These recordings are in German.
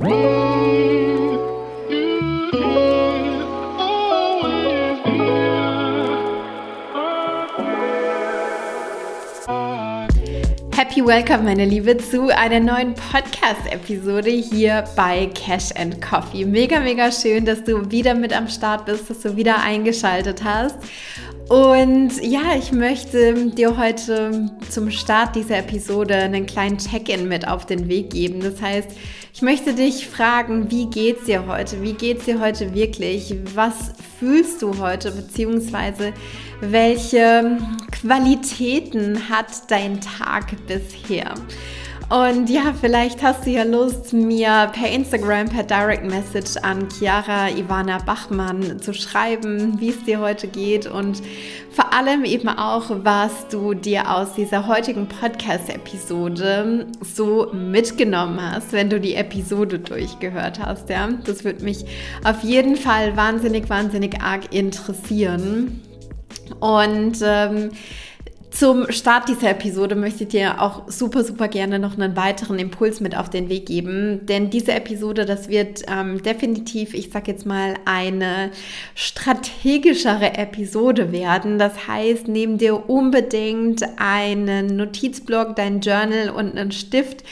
Happy Welcome, meine Liebe, zu einer neuen Podcast-Episode hier bei Cash and Coffee. Mega, mega schön, dass du wieder mit am Start bist, dass du wieder eingeschaltet hast. Und ja, ich möchte dir heute zum Start dieser Episode einen kleinen Check-in mit auf den Weg geben. Das heißt, ich möchte dich fragen, wie geht's dir heute? Wie geht's dir heute wirklich? Was fühlst du heute? Beziehungsweise welche Qualitäten hat dein Tag bisher? Und ja, vielleicht hast du ja Lust, mir per Instagram, per Direct Message an Chiara Ivana Bachmann zu schreiben, wie es dir heute geht und vor allem eben auch, was du dir aus dieser heutigen Podcast-Episode so mitgenommen hast, wenn du die Episode durchgehört hast. Ja, das würde mich auf jeden Fall wahnsinnig, wahnsinnig arg interessieren. Und ähm, zum Start dieser Episode möchte ich dir auch super, super gerne noch einen weiteren Impuls mit auf den Weg geben. Denn diese Episode, das wird ähm, definitiv, ich sag jetzt mal, eine strategischere Episode werden. Das heißt, nimm dir unbedingt einen Notizblock, dein Journal und einen Stift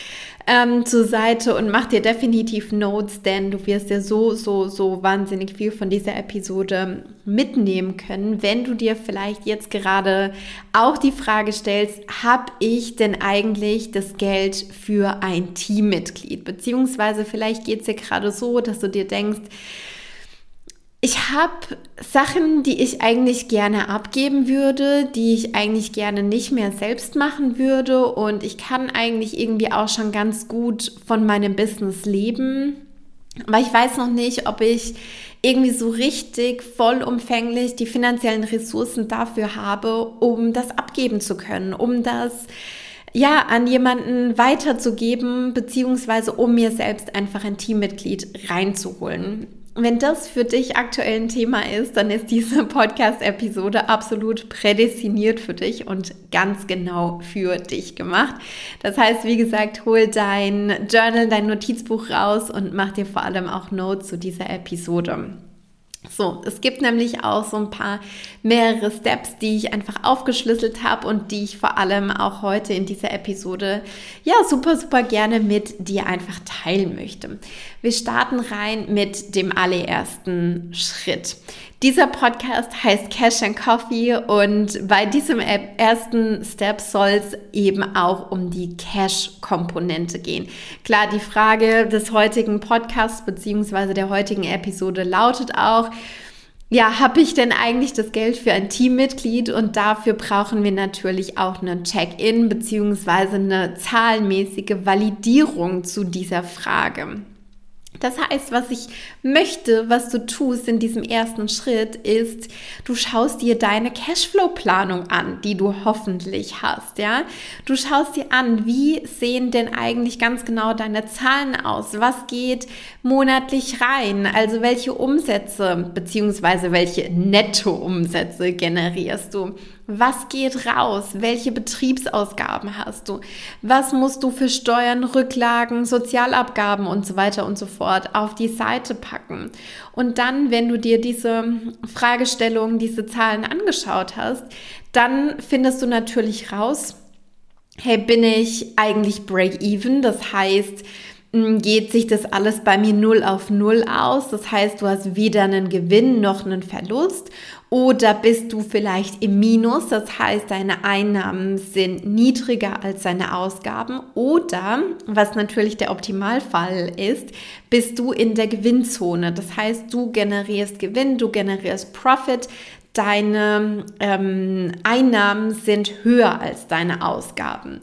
ähm, zur Seite und mach dir definitiv Notes, denn du wirst dir so, so, so wahnsinnig viel von dieser Episode mitnehmen können, wenn du dir vielleicht jetzt gerade auch die Frage stellst, habe ich denn eigentlich das Geld für ein Teammitglied? Beziehungsweise vielleicht geht es dir gerade so, dass du dir denkst, ich habe Sachen, die ich eigentlich gerne abgeben würde, die ich eigentlich gerne nicht mehr selbst machen würde und ich kann eigentlich irgendwie auch schon ganz gut von meinem Business leben. Aber ich weiß noch nicht, ob ich irgendwie so richtig vollumfänglich die finanziellen Ressourcen dafür habe, um das abgeben zu können, um das ja, an jemanden weiterzugeben, beziehungsweise um mir selbst einfach ein Teammitglied reinzuholen. Wenn das für dich aktuell ein Thema ist, dann ist diese Podcast-Episode absolut prädestiniert für dich und ganz genau für dich gemacht. Das heißt, wie gesagt, hol dein Journal, dein Notizbuch raus und mach dir vor allem auch Notes zu dieser Episode. So, es gibt nämlich auch so ein paar mehrere Steps, die ich einfach aufgeschlüsselt habe und die ich vor allem auch heute in dieser Episode ja super, super gerne mit dir einfach teilen möchte. Wir starten rein mit dem allerersten Schritt. Dieser Podcast heißt Cash and Coffee und bei diesem ersten Step soll es eben auch um die Cash-Komponente gehen. Klar, die Frage des heutigen Podcasts bzw. der heutigen Episode lautet auch, ja, habe ich denn eigentlich das Geld für ein Teammitglied? Und dafür brauchen wir natürlich auch einen Check-in bzw. eine zahlenmäßige Validierung zu dieser Frage. Das heißt, was ich möchte, was du tust in diesem ersten Schritt, ist, du schaust dir deine Cashflow-Planung an, die du hoffentlich hast, ja. Du schaust dir an, wie sehen denn eigentlich ganz genau deine Zahlen aus? Was geht monatlich rein? Also welche Umsätze beziehungsweise welche Nettoumsätze generierst du? Was geht raus? Welche Betriebsausgaben hast du? Was musst du für Steuern, Rücklagen, Sozialabgaben und so weiter und so fort auf die Seite packen? Und dann, wenn du dir diese Fragestellungen, diese Zahlen angeschaut hast, dann findest du natürlich raus, hey, bin ich eigentlich break-even? Das heißt, geht sich das alles bei mir null auf null aus. Das heißt, du hast weder einen Gewinn noch einen Verlust. Oder bist du vielleicht im Minus, das heißt, deine Einnahmen sind niedriger als deine Ausgaben. Oder, was natürlich der Optimalfall ist, bist du in der Gewinnzone. Das heißt, du generierst Gewinn, du generierst Profit, deine ähm, Einnahmen sind höher als deine Ausgaben.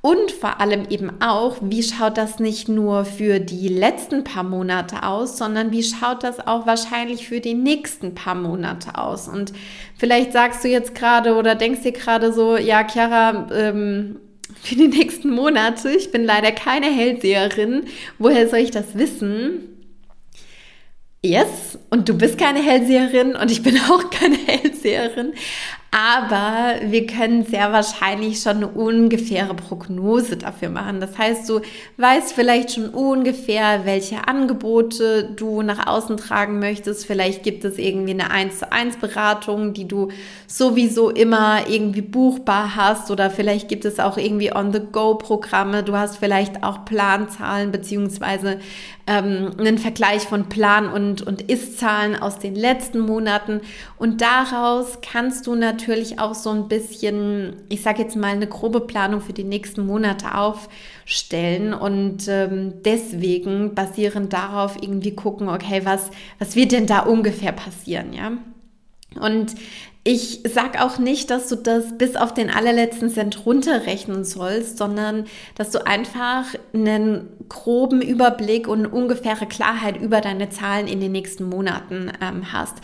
Und vor allem eben auch, wie schaut das nicht nur für die letzten paar Monate aus, sondern wie schaut das auch wahrscheinlich für die nächsten paar Monate aus? Und vielleicht sagst du jetzt gerade oder denkst dir gerade so, ja, Chiara, ähm, für die nächsten Monate, ich bin leider keine Hellseherin, woher soll ich das wissen? Yes, und du bist keine Hellseherin und ich bin auch keine Hellseherin. Aber wir können sehr wahrscheinlich schon eine ungefähre Prognose dafür machen. Das heißt, du weißt vielleicht schon ungefähr, welche Angebote du nach außen tragen möchtest. Vielleicht gibt es irgendwie eine 1 zu 1 Beratung, die du sowieso immer irgendwie buchbar hast oder vielleicht gibt es auch irgendwie On-the-Go-Programme. Du hast vielleicht auch Planzahlen beziehungsweise ähm, einen Vergleich von Plan- und, und Ist-Zahlen aus den letzten Monaten. Und daraus kannst du natürlich auch so ein bisschen, ich sage jetzt mal, eine grobe Planung für die nächsten Monate aufstellen und ähm, deswegen basierend darauf irgendwie gucken, okay, was, was wird denn da ungefähr passieren, ja? Und ich sag auch nicht, dass du das bis auf den allerletzten Cent runterrechnen sollst, sondern dass du einfach einen groben Überblick und ungefähre Klarheit über deine Zahlen in den nächsten Monaten ähm, hast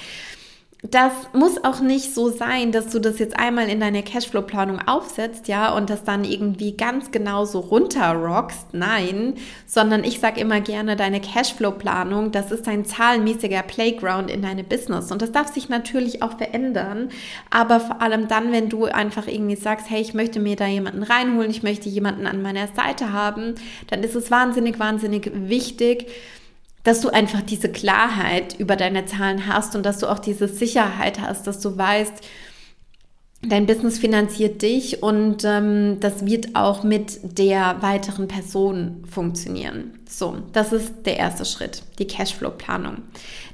das muss auch nicht so sein, dass du das jetzt einmal in deine Cashflow-Planung aufsetzt, ja, und das dann irgendwie ganz genau so runterrockst. Nein, sondern ich sage immer gerne, deine Cashflow-Planung, das ist ein zahlenmäßiger Playground in deine Business. Und das darf sich natürlich auch verändern. Aber vor allem dann, wenn du einfach irgendwie sagst, hey, ich möchte mir da jemanden reinholen, ich möchte jemanden an meiner Seite haben, dann ist es wahnsinnig, wahnsinnig wichtig, dass du einfach diese Klarheit über deine Zahlen hast und dass du auch diese Sicherheit hast, dass du weißt, dein Business finanziert dich und ähm, das wird auch mit der weiteren Person funktionieren. So, das ist der erste Schritt, die Cashflow-Planung.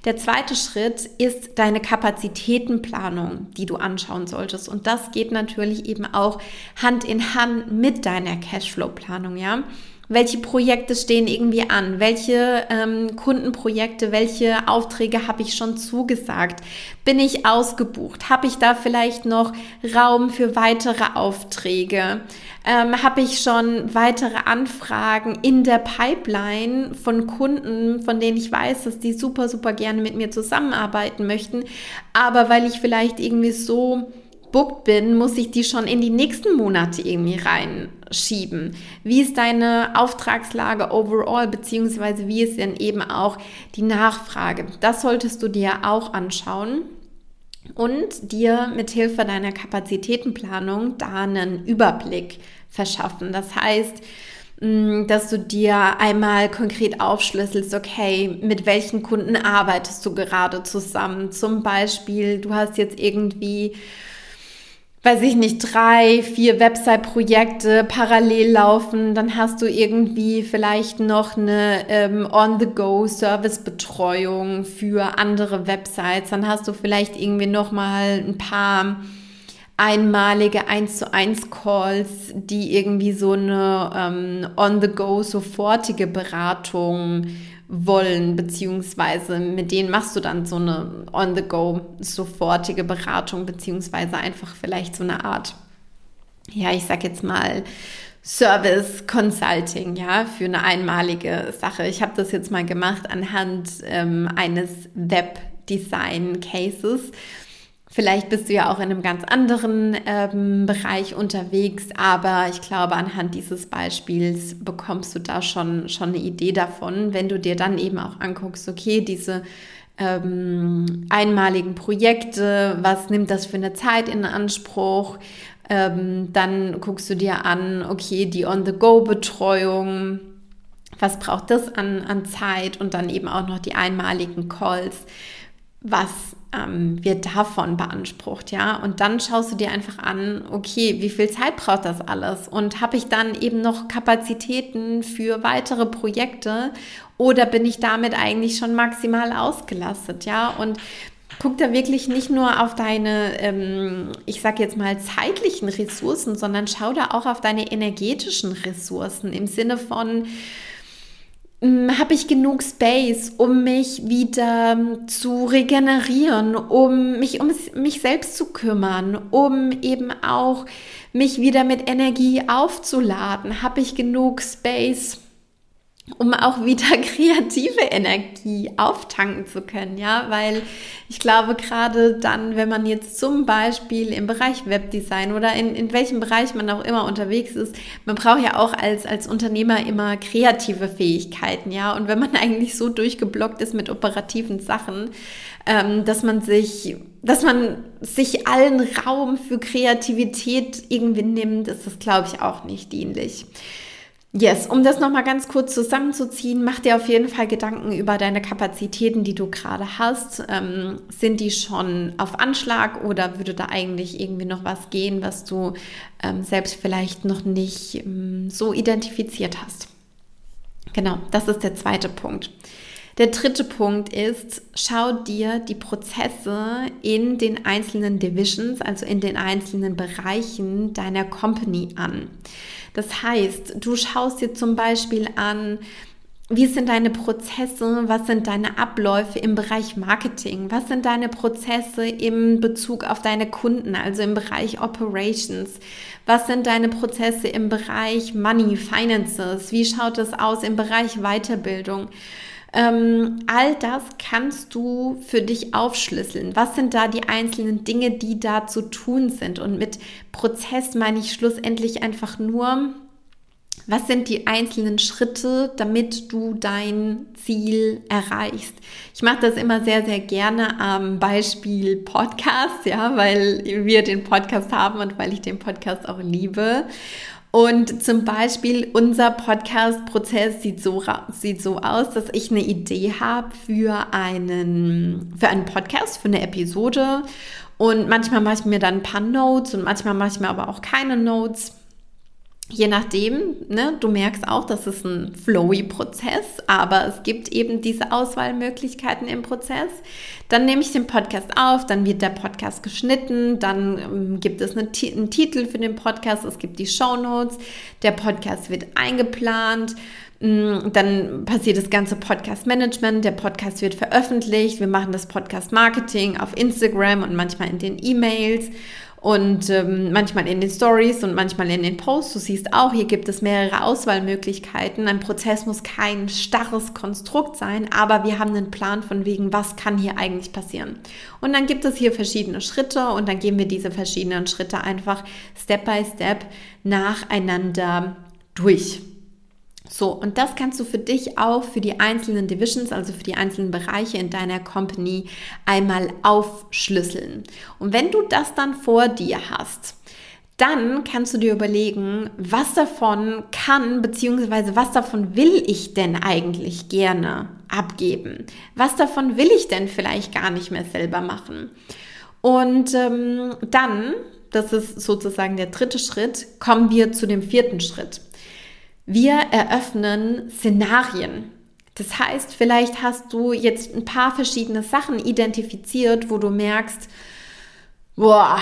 Der zweite Schritt ist deine Kapazitätenplanung, die du anschauen solltest. Und das geht natürlich eben auch Hand in Hand mit deiner Cashflow-Planung, ja welche Projekte stehen irgendwie an, welche ähm, Kundenprojekte, welche Aufträge habe ich schon zugesagt, bin ich ausgebucht, habe ich da vielleicht noch Raum für weitere Aufträge, ähm, habe ich schon weitere Anfragen in der Pipeline von Kunden, von denen ich weiß, dass die super, super gerne mit mir zusammenarbeiten möchten, aber weil ich vielleicht irgendwie so booked bin, muss ich die schon in die nächsten Monate irgendwie reinschieben. Wie ist deine Auftragslage overall, beziehungsweise wie ist denn eben auch die Nachfrage? Das solltest du dir auch anschauen und dir mit Hilfe deiner Kapazitätenplanung da einen Überblick verschaffen. Das heißt, mm, dass du dir einmal konkret aufschlüsselst, okay, mit welchen Kunden arbeitest du gerade zusammen? Zum Beispiel, du hast jetzt irgendwie weiß ich nicht, drei, vier Website-Projekte parallel laufen, dann hast du irgendwie vielleicht noch eine ähm, On-the-Go-Service-Betreuung für andere Websites, dann hast du vielleicht irgendwie noch mal ein paar einmalige 1 zu 1 Calls, die irgendwie so eine ähm, On-the-Go sofortige Beratung wollen, beziehungsweise mit denen machst du dann so eine on-the-go sofortige Beratung, beziehungsweise einfach vielleicht so eine Art, ja, ich sag jetzt mal, Service Consulting, ja, für eine einmalige Sache. Ich habe das jetzt mal gemacht anhand ähm, eines Webdesign Cases Vielleicht bist du ja auch in einem ganz anderen ähm, Bereich unterwegs, aber ich glaube, anhand dieses Beispiels bekommst du da schon, schon eine Idee davon, wenn du dir dann eben auch anguckst, okay, diese ähm, einmaligen Projekte, was nimmt das für eine Zeit in Anspruch? Ähm, dann guckst du dir an, okay, die On-the-Go-Betreuung, was braucht das an, an Zeit? Und dann eben auch noch die einmaligen Calls. Was ähm, wird davon beansprucht, ja? Und dann schaust du dir einfach an, okay, wie viel Zeit braucht das alles? Und habe ich dann eben noch Kapazitäten für weitere Projekte oder bin ich damit eigentlich schon maximal ausgelastet, ja? Und guck da wirklich nicht nur auf deine, ähm, ich sag jetzt mal, zeitlichen Ressourcen, sondern schau da auch auf deine energetischen Ressourcen im Sinne von, habe ich genug Space, um mich wieder zu regenerieren, um mich um mich selbst zu kümmern, um eben auch mich wieder mit Energie aufzuladen? Habe ich genug Space um auch wieder kreative Energie auftanken zu können, ja, weil ich glaube, gerade dann, wenn man jetzt zum Beispiel im Bereich Webdesign oder in, in welchem Bereich man auch immer unterwegs ist, man braucht ja auch als, als Unternehmer immer kreative Fähigkeiten, ja, und wenn man eigentlich so durchgeblockt ist mit operativen Sachen, ähm, dass man sich, dass man sich allen Raum für Kreativität irgendwie nimmt, ist das, glaube ich, auch nicht dienlich. Yes, um das nochmal ganz kurz zusammenzuziehen, mach dir auf jeden Fall Gedanken über deine Kapazitäten, die du gerade hast. Ähm, sind die schon auf Anschlag oder würde da eigentlich irgendwie noch was gehen, was du ähm, selbst vielleicht noch nicht ähm, so identifiziert hast? Genau, das ist der zweite Punkt. Der dritte Punkt ist, schau dir die Prozesse in den einzelnen Divisions, also in den einzelnen Bereichen deiner Company an. Das heißt, du schaust dir zum Beispiel an, wie sind deine Prozesse? Was sind deine Abläufe im Bereich Marketing? Was sind deine Prozesse im Bezug auf deine Kunden, also im Bereich Operations? Was sind deine Prozesse im Bereich Money, Finances? Wie schaut es aus im Bereich Weiterbildung? Ähm, all das kannst du für dich aufschlüsseln. Was sind da die einzelnen Dinge, die da zu tun sind? Und mit Prozess meine ich schlussendlich einfach nur, was sind die einzelnen Schritte, damit du dein Ziel erreichst? Ich mache das immer sehr, sehr gerne am Beispiel Podcast, ja, weil wir den Podcast haben und weil ich den Podcast auch liebe. Und zum Beispiel unser Podcast-Prozess sieht so, sieht so aus, dass ich eine Idee habe für einen, für einen Podcast, für eine Episode. Und manchmal mache ich mir dann ein paar Notes und manchmal mache ich mir aber auch keine Notes. Je nachdem, ne, du merkst auch, das ist ein flowy Prozess, aber es gibt eben diese Auswahlmöglichkeiten im Prozess. Dann nehme ich den Podcast auf, dann wird der Podcast geschnitten, dann ähm, gibt es eine, einen Titel für den Podcast, es gibt die Show Notes, der Podcast wird eingeplant, mm, dann passiert das ganze Podcast-Management, der Podcast wird veröffentlicht, wir machen das Podcast-Marketing auf Instagram und manchmal in den E-Mails und ähm, manchmal in den Stories und manchmal in den Posts. Du siehst auch, hier gibt es mehrere Auswahlmöglichkeiten. Ein Prozess muss kein starres Konstrukt sein, aber wir haben einen Plan von wegen, was kann hier eigentlich passieren. Und dann gibt es hier verschiedene Schritte und dann gehen wir diese verschiedenen Schritte einfach Step by Step nacheinander durch. So, und das kannst du für dich auch für die einzelnen Divisions, also für die einzelnen Bereiche in deiner Company einmal aufschlüsseln. Und wenn du das dann vor dir hast, dann kannst du dir überlegen, was davon kann, beziehungsweise was davon will ich denn eigentlich gerne abgeben? Was davon will ich denn vielleicht gar nicht mehr selber machen? Und ähm, dann, das ist sozusagen der dritte Schritt, kommen wir zu dem vierten Schritt. Wir eröffnen Szenarien. Das heißt, vielleicht hast du jetzt ein paar verschiedene Sachen identifiziert, wo du merkst, boah,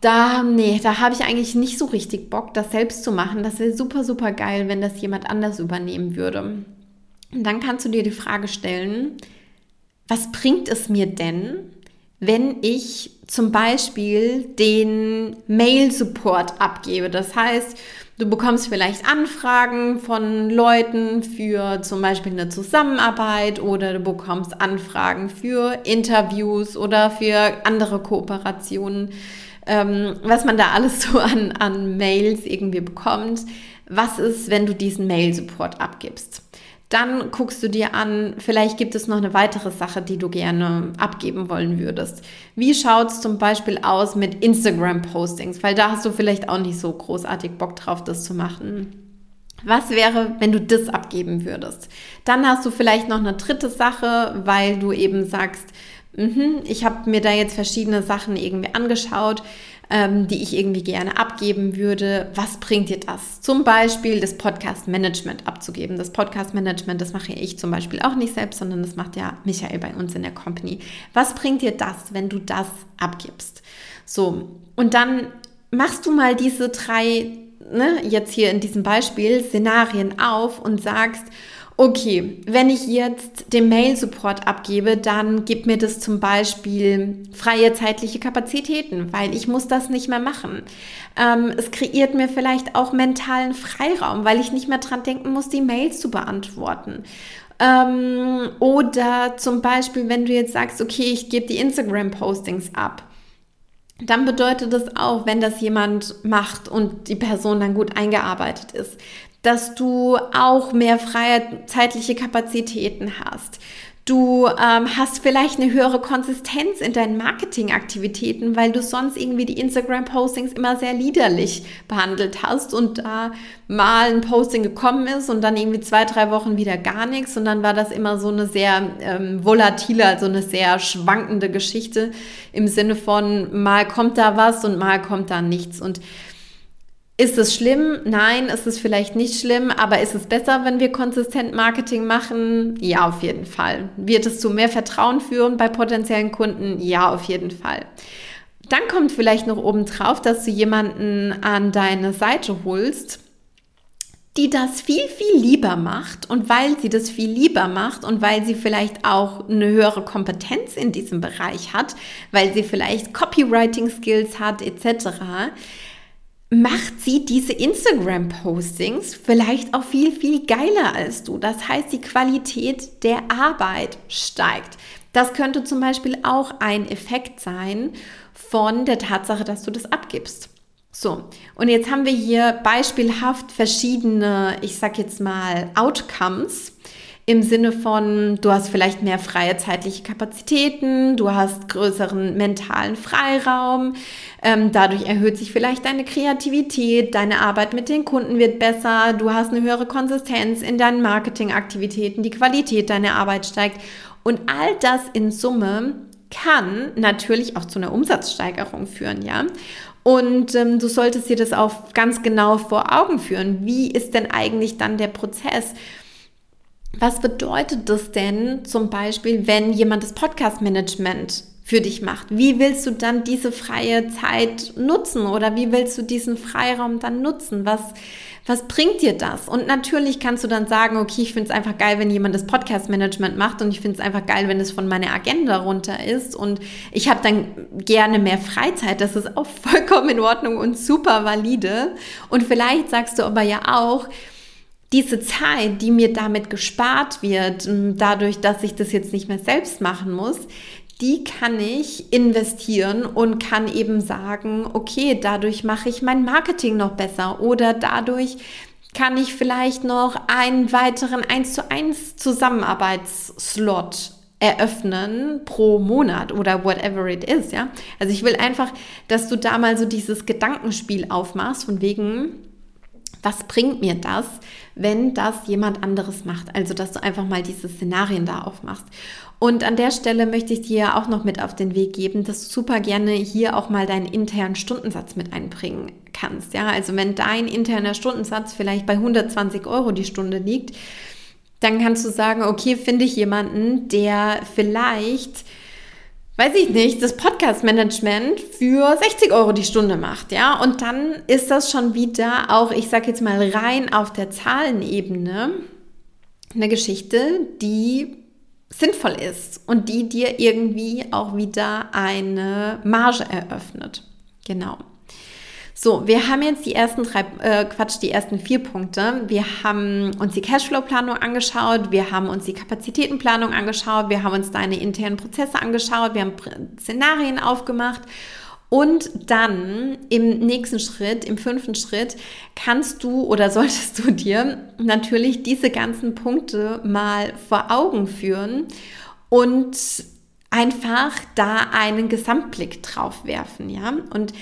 da, nee, da habe ich eigentlich nicht so richtig Bock, das selbst zu machen. Das wäre super, super geil, wenn das jemand anders übernehmen würde. Und dann kannst du dir die Frage stellen, was bringt es mir denn, wenn ich zum Beispiel den Mail-Support abgebe? Das heißt, Du bekommst vielleicht Anfragen von Leuten für zum Beispiel eine Zusammenarbeit oder du bekommst Anfragen für Interviews oder für andere Kooperationen, ähm, was man da alles so an, an Mails irgendwie bekommt. Was ist, wenn du diesen Mail-Support abgibst? Dann guckst du dir an, vielleicht gibt es noch eine weitere Sache, die du gerne abgeben wollen würdest. Wie schaut es zum Beispiel aus mit Instagram-Postings? Weil da hast du vielleicht auch nicht so großartig Bock drauf, das zu machen. Was wäre, wenn du das abgeben würdest? Dann hast du vielleicht noch eine dritte Sache, weil du eben sagst, mh, ich habe mir da jetzt verschiedene Sachen irgendwie angeschaut ähm, die ich irgendwie gerne abgeben würde. Was bringt dir das? Zum Beispiel das Podcast-Management abzugeben. Das Podcast-Management, das mache ich zum Beispiel auch nicht selbst, sondern das macht ja Michael bei uns in der Company. Was bringt dir das, wenn du das abgibst? So, und dann machst du mal diese drei, ne, jetzt hier in diesem Beispiel, Szenarien auf und sagst, Okay, wenn ich jetzt den Mail-Support abgebe, dann gibt mir das zum Beispiel freie zeitliche Kapazitäten, weil ich muss das nicht mehr machen. Ähm, es kreiert mir vielleicht auch mentalen Freiraum, weil ich nicht mehr dran denken muss, die Mails zu beantworten. Ähm, oder zum Beispiel, wenn du jetzt sagst, okay, ich gebe die Instagram-Postings ab dann bedeutet das auch, wenn das jemand macht und die Person dann gut eingearbeitet ist, dass du auch mehr freie zeitliche Kapazitäten hast. Du ähm, hast vielleicht eine höhere Konsistenz in deinen Marketingaktivitäten, weil du sonst irgendwie die Instagram-Postings immer sehr liederlich behandelt hast und da äh, mal ein Posting gekommen ist und dann irgendwie zwei, drei Wochen wieder gar nichts und dann war das immer so eine sehr ähm, volatile, also eine sehr schwankende Geschichte im Sinne von mal kommt da was und mal kommt da nichts und ist es schlimm? Nein, ist es vielleicht nicht schlimm, aber ist es besser, wenn wir konsistent Marketing machen? Ja, auf jeden Fall. Wird es zu mehr Vertrauen führen bei potenziellen Kunden? Ja, auf jeden Fall. Dann kommt vielleicht noch oben drauf, dass du jemanden an deine Seite holst, die das viel, viel lieber macht und weil sie das viel lieber macht und weil sie vielleicht auch eine höhere Kompetenz in diesem Bereich hat, weil sie vielleicht Copywriting-Skills hat etc., macht sie diese Instagram-Postings vielleicht auch viel, viel geiler als du. Das heißt, die Qualität der Arbeit steigt. Das könnte zum Beispiel auch ein Effekt sein von der Tatsache, dass du das abgibst. So, und jetzt haben wir hier beispielhaft verschiedene, ich sag jetzt mal, Outcomes im Sinne von, du hast vielleicht mehr freie zeitliche Kapazitäten, du hast größeren mentalen Freiraum, ähm, dadurch erhöht sich vielleicht deine Kreativität, deine Arbeit mit den Kunden wird besser, du hast eine höhere Konsistenz in deinen Marketingaktivitäten, die Qualität deiner Arbeit steigt und all das in Summe kann natürlich auch zu einer Umsatzsteigerung führen, ja. Und ähm, du solltest dir das auch ganz genau vor Augen führen. Wie ist denn eigentlich dann der Prozess? Was bedeutet das denn zum Beispiel, wenn jemand das Podcast-Management für dich macht? Wie willst du dann diese freie Zeit nutzen oder wie willst du diesen Freiraum dann nutzen? Was, was bringt dir das? Und natürlich kannst du dann sagen, okay, ich finde es einfach geil, wenn jemand das Podcast-Management macht und ich finde es einfach geil, wenn es von meiner Agenda runter ist und ich habe dann gerne mehr Freizeit. Das ist auch vollkommen in Ordnung und super valide. Und vielleicht sagst du aber ja auch, diese Zeit, die mir damit gespart wird, dadurch, dass ich das jetzt nicht mehr selbst machen muss, die kann ich investieren und kann eben sagen, okay, dadurch mache ich mein Marketing noch besser oder dadurch kann ich vielleicht noch einen weiteren 1 zu 1 Zusammenarbeitsslot eröffnen pro Monat oder whatever it is, ja. Also ich will einfach, dass du da mal so dieses Gedankenspiel aufmachst von wegen, was bringt mir das, wenn das jemand anderes macht? Also, dass du einfach mal diese Szenarien da aufmachst. Und an der Stelle möchte ich dir auch noch mit auf den Weg geben, dass du super gerne hier auch mal deinen internen Stundensatz mit einbringen kannst. Ja, also wenn dein interner Stundensatz vielleicht bei 120 Euro die Stunde liegt, dann kannst du sagen, okay, finde ich jemanden, der vielleicht weiß ich nicht, das Podcast-Management für 60 Euro die Stunde macht, ja. Und dann ist das schon wieder auch, ich sage jetzt mal rein auf der Zahlenebene, eine Geschichte, die sinnvoll ist und die dir irgendwie auch wieder eine Marge eröffnet. Genau. So, wir haben jetzt die ersten drei, äh, Quatsch, die ersten vier Punkte. Wir haben uns die Cashflow-Planung angeschaut, wir haben uns die Kapazitätenplanung angeschaut, wir haben uns deine internen Prozesse angeschaut, wir haben Szenarien aufgemacht und dann im nächsten Schritt, im fünften Schritt, kannst du oder solltest du dir natürlich diese ganzen Punkte mal vor Augen führen und einfach da einen Gesamtblick drauf werfen, ja? Und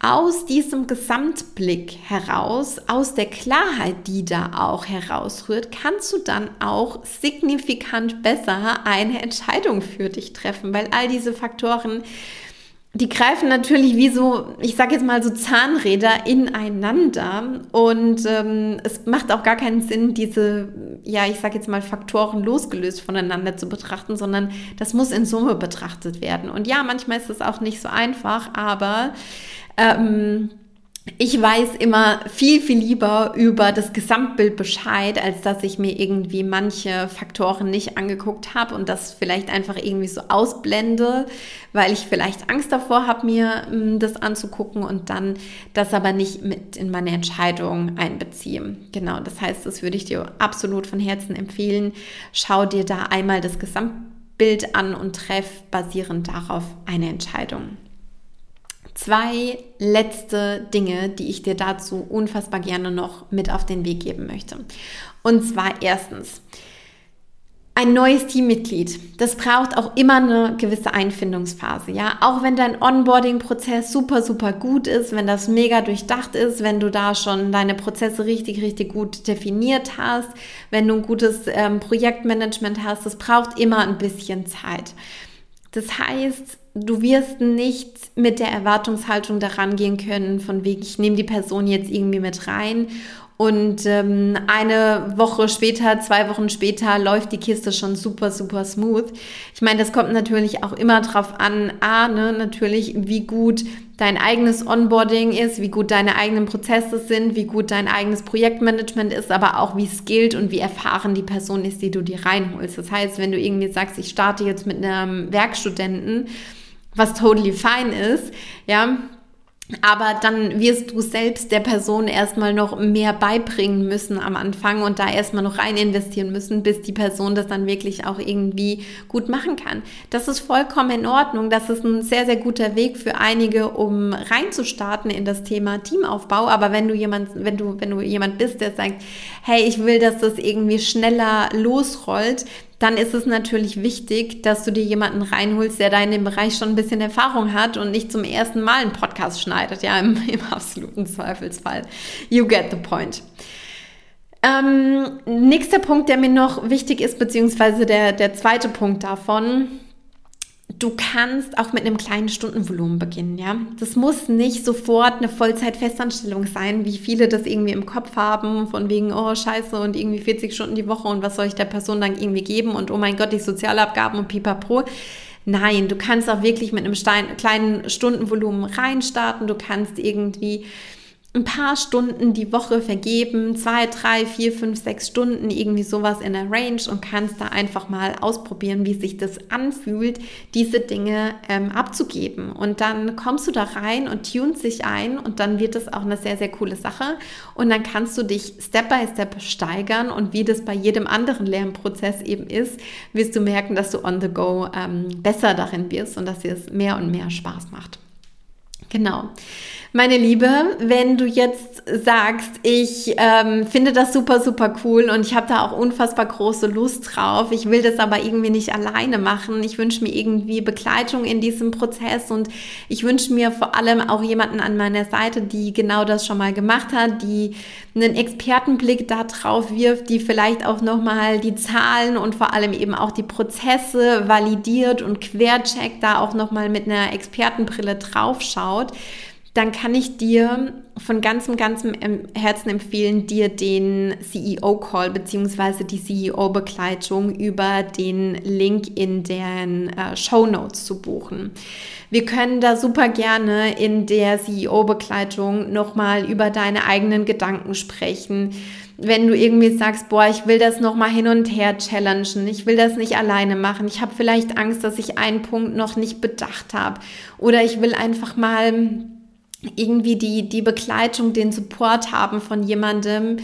aus diesem Gesamtblick heraus, aus der Klarheit, die da auch herausrührt, kannst du dann auch signifikant besser eine Entscheidung für dich treffen, weil all diese Faktoren, die greifen natürlich wie so, ich sage jetzt mal so Zahnräder ineinander und ähm, es macht auch gar keinen Sinn, diese, ja, ich sage jetzt mal Faktoren losgelöst voneinander zu betrachten, sondern das muss in Summe betrachtet werden. Und ja, manchmal ist es auch nicht so einfach, aber ähm, ich weiß immer viel, viel lieber über das Gesamtbild Bescheid, als dass ich mir irgendwie manche Faktoren nicht angeguckt habe und das vielleicht einfach irgendwie so ausblende, weil ich vielleicht Angst davor habe, mir hm, das anzugucken und dann das aber nicht mit in meine Entscheidung einbeziehe. Genau, das heißt, das würde ich dir absolut von Herzen empfehlen. Schau dir da einmal das Gesamtbild an und treff basierend darauf eine Entscheidung zwei letzte Dinge, die ich dir dazu unfassbar gerne noch mit auf den Weg geben möchte. Und zwar erstens, ein neues Teammitglied, das braucht auch immer eine gewisse Einfindungsphase, ja. Auch wenn dein Onboarding-Prozess super, super gut ist, wenn das mega durchdacht ist, wenn du da schon deine Prozesse richtig, richtig gut definiert hast, wenn du ein gutes ähm, Projektmanagement hast, das braucht immer ein bisschen Zeit. Das heißt, du wirst nicht mit der Erwartungshaltung daran gehen können, von wegen, ich nehme die Person jetzt irgendwie mit rein und ähm, eine Woche später, zwei Wochen später läuft die Kiste schon super, super smooth. Ich meine, das kommt natürlich auch immer drauf an, A, ne, natürlich, wie gut dein eigenes Onboarding ist, wie gut deine eigenen Prozesse sind, wie gut dein eigenes Projektmanagement ist, aber auch wie skilled und wie erfahren die Person ist, die du dir reinholst. Das heißt, wenn du irgendwie sagst, ich starte jetzt mit einem Werkstudenten, was totally fine ist, ja, aber dann wirst du selbst der Person erstmal noch mehr beibringen müssen am Anfang und da erstmal noch rein investieren müssen, bis die Person das dann wirklich auch irgendwie gut machen kann. Das ist vollkommen in Ordnung. Das ist ein sehr, sehr guter Weg für einige, um reinzustarten in das Thema Teamaufbau. Aber wenn du jemand, wenn du, wenn du jemand bist, der sagt, hey, ich will, dass das irgendwie schneller losrollt, dann ist es natürlich wichtig, dass du dir jemanden reinholst, der da in dem Bereich schon ein bisschen Erfahrung hat und nicht zum ersten Mal einen Podcast schneidet, ja, im, im absoluten Zweifelsfall. You get the point. Ähm, nächster Punkt, der mir noch wichtig ist, beziehungsweise der, der zweite Punkt davon, du kannst auch mit einem kleinen Stundenvolumen beginnen, ja. Das muss nicht sofort eine Vollzeitfestanstellung sein, wie viele das irgendwie im Kopf haben, von wegen, oh Scheiße und irgendwie 40 Stunden die Woche und was soll ich der Person dann irgendwie geben und oh mein Gott, die Sozialabgaben und pipapo. Nein, du kannst auch wirklich mit einem kleinen Stundenvolumen reinstarten, du kannst irgendwie ein paar Stunden die Woche vergeben, zwei, drei, vier, fünf, sechs Stunden, irgendwie sowas in der Range und kannst da einfach mal ausprobieren, wie sich das anfühlt, diese Dinge ähm, abzugeben. Und dann kommst du da rein und tunst sich ein und dann wird das auch eine sehr, sehr coole Sache. Und dann kannst du dich Step by Step steigern und wie das bei jedem anderen Lernprozess eben ist, wirst du merken, dass du on the go ähm, besser darin wirst und dass dir es mehr und mehr Spaß macht. Genau. Meine Liebe, wenn du jetzt sagst, ich ähm, finde das super, super cool und ich habe da auch unfassbar große Lust drauf, ich will das aber irgendwie nicht alleine machen, ich wünsche mir irgendwie Begleitung in diesem Prozess und ich wünsche mir vor allem auch jemanden an meiner Seite, die genau das schon mal gemacht hat, die einen Expertenblick da drauf wirft, die vielleicht auch nochmal die Zahlen und vor allem eben auch die Prozesse validiert und quercheckt, da auch nochmal mit einer Expertenbrille drauf schaut dann kann ich dir von ganzem, ganzem Herzen empfehlen, dir den CEO-Call bzw. die CEO-Begleitung über den Link in den äh, Show Notes zu buchen. Wir können da super gerne in der CEO-Begleitung nochmal über deine eigenen Gedanken sprechen. Wenn du irgendwie sagst, boah, ich will das nochmal hin und her challengen, ich will das nicht alleine machen, ich habe vielleicht Angst, dass ich einen Punkt noch nicht bedacht habe oder ich will einfach mal irgendwie die, die Begleitung, den Support haben von jemandem,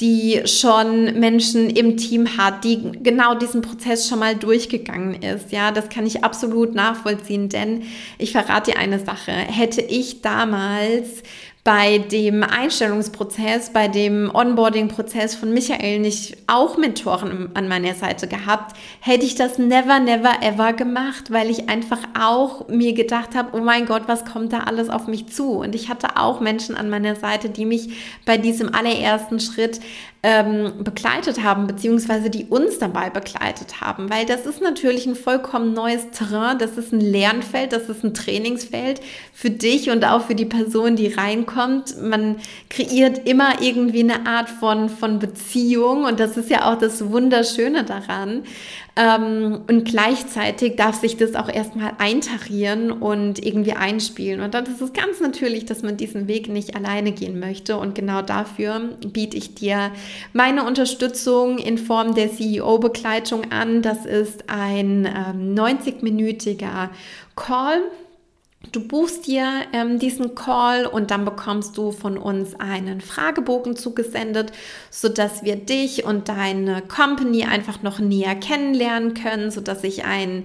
die schon Menschen im Team hat, die genau diesen Prozess schon mal durchgegangen ist. Ja, das kann ich absolut nachvollziehen, denn ich verrate dir eine Sache. Hätte ich damals bei dem Einstellungsprozess, bei dem Onboarding-Prozess von Michael nicht auch Mentoren an meiner Seite gehabt, hätte ich das never, never, ever gemacht, weil ich einfach auch mir gedacht habe, oh mein Gott, was kommt da alles auf mich zu? Und ich hatte auch Menschen an meiner Seite, die mich bei diesem allerersten Schritt ähm, begleitet haben, beziehungsweise die uns dabei begleitet haben, weil das ist natürlich ein vollkommen neues Terrain, das ist ein Lernfeld, das ist ein Trainingsfeld für dich und auch für die Person, die reinkommt. Man kreiert immer irgendwie eine Art von, von Beziehung und das ist ja auch das Wunderschöne daran. Ähm, und gleichzeitig darf sich das auch erstmal eintarieren und irgendwie einspielen. Und dann ist es ganz natürlich, dass man diesen Weg nicht alleine gehen möchte. Und genau dafür biete ich dir meine Unterstützung in Form der CEO-Begleitung an. Das ist ein ähm, 90-minütiger Call Du buchst dir ähm, diesen Call und dann bekommst du von uns einen Fragebogen zugesendet, sodass wir dich und deine Company einfach noch näher kennenlernen können, sodass ich ein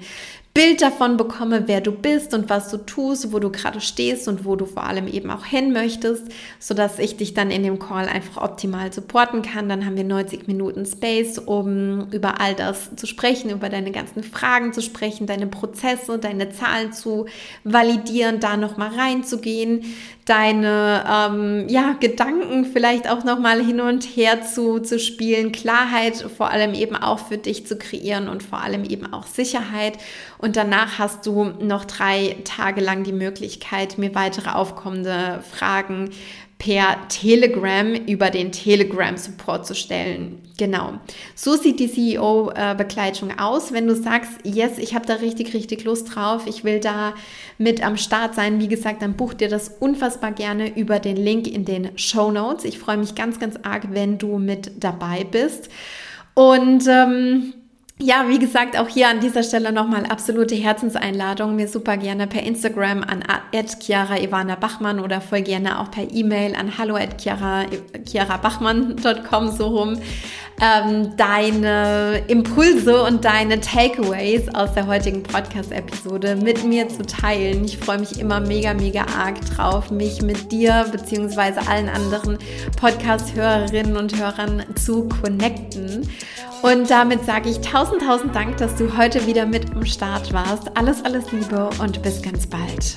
Bild davon bekomme, wer du bist und was du tust, wo du gerade stehst und wo du vor allem eben auch hin möchtest, sodass ich dich dann in dem Call einfach optimal supporten kann. Dann haben wir 90 Minuten Space, um über all das zu sprechen, über deine ganzen Fragen zu sprechen, deine Prozesse, deine Zahlen zu validieren, da nochmal reinzugehen, deine ähm, ja, Gedanken vielleicht auch nochmal hin und her zu, zu spielen, Klarheit vor allem eben auch für dich zu kreieren und vor allem eben auch Sicherheit. Und danach hast du noch drei Tage lang die Möglichkeit, mir weitere aufkommende Fragen per Telegram über den Telegram-Support zu stellen. Genau. So sieht die CEO-Begleitung aus. Wenn du sagst, yes, ich habe da richtig, richtig Lust drauf, ich will da mit am Start sein, wie gesagt, dann buch dir das unfassbar gerne über den Link in den Show Notes. Ich freue mich ganz, ganz arg, wenn du mit dabei bist. Und ähm, ja, wie gesagt, auch hier an dieser Stelle nochmal absolute Herzenseinladung. Mir super gerne per Instagram an Chiara Ivana Bachmann oder voll gerne auch per E-Mail an hallo at chiarabachmann.com so rum ähm, deine Impulse und deine Takeaways aus der heutigen Podcast-Episode mit mir zu teilen. Ich freue mich immer mega, mega arg drauf, mich mit dir beziehungsweise allen anderen Podcast-Hörerinnen und Hörern zu connecten. Und damit sage ich tausend, tausend Dank, dass du heute wieder mit am Start warst. Alles, alles Liebe und bis ganz bald.